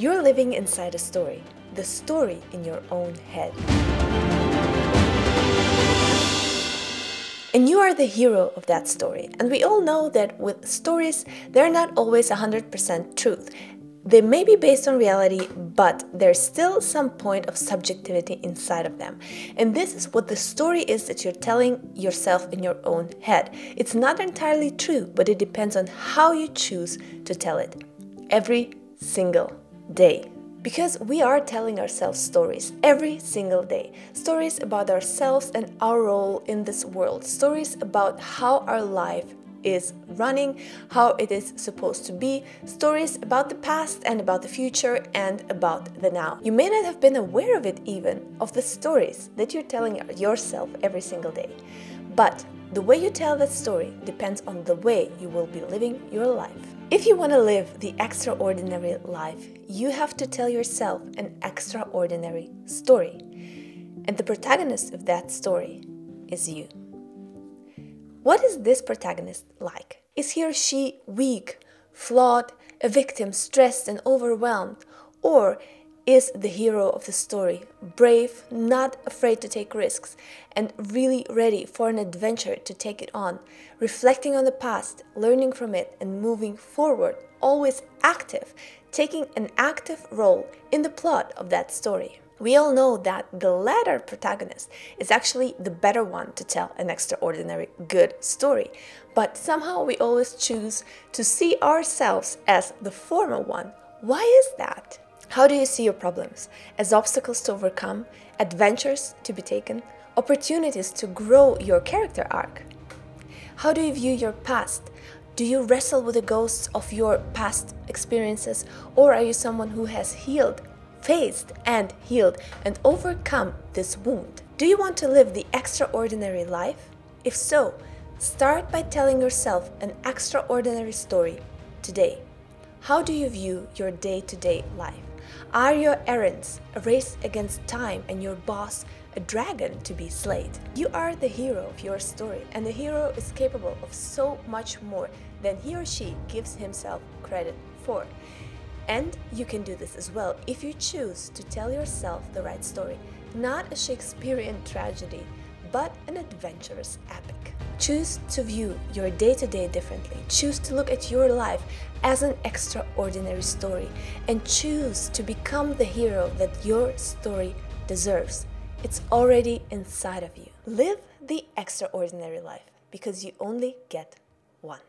You're living inside a story, the story in your own head. And you are the hero of that story. And we all know that with stories, they're not always 100% truth. They may be based on reality, but there's still some point of subjectivity inside of them. And this is what the story is that you're telling yourself in your own head. It's not entirely true, but it depends on how you choose to tell it every single day. Because we are telling ourselves stories every single day. Stories about ourselves and our role in this world. Stories about how our life is running, how it is supposed to be, stories about the past and about the future and about the now. You may not have been aware of it even, of the stories that you're telling yourself every single day. But the way you tell that story depends on the way you will be living your life. If you want to live the extraordinary life, you have to tell yourself an extraordinary story. And the protagonist of that story is you. What is this protagonist like? Is he or she weak, flawed, a victim, stressed, and overwhelmed? Or is the hero of the story brave, not afraid to take risks, and really ready for an adventure to take it on, reflecting on the past, learning from it, and moving forward, always active, taking an active role in the plot of that story. We all know that the latter protagonist is actually the better one to tell an extraordinary good story, but somehow we always choose to see ourselves as the former one. Why is that? How do you see your problems? As obstacles to overcome, adventures to be taken, opportunities to grow your character arc? How do you view your past? Do you wrestle with the ghosts of your past experiences, or are you someone who has healed, faced, and healed and overcome this wound? Do you want to live the extraordinary life? If so, start by telling yourself an extraordinary story today. How do you view your day to day life? Are your errands a race against time and your boss a dragon to be slayed? You are the hero of your story, and the hero is capable of so much more than he or she gives himself credit for. And you can do this as well if you choose to tell yourself the right story, not a Shakespearean tragedy, but an adventurous epic. Choose to view your day to day differently. Choose to look at your life as an extraordinary story and choose to become the hero that your story deserves. It's already inside of you. Live the extraordinary life because you only get one.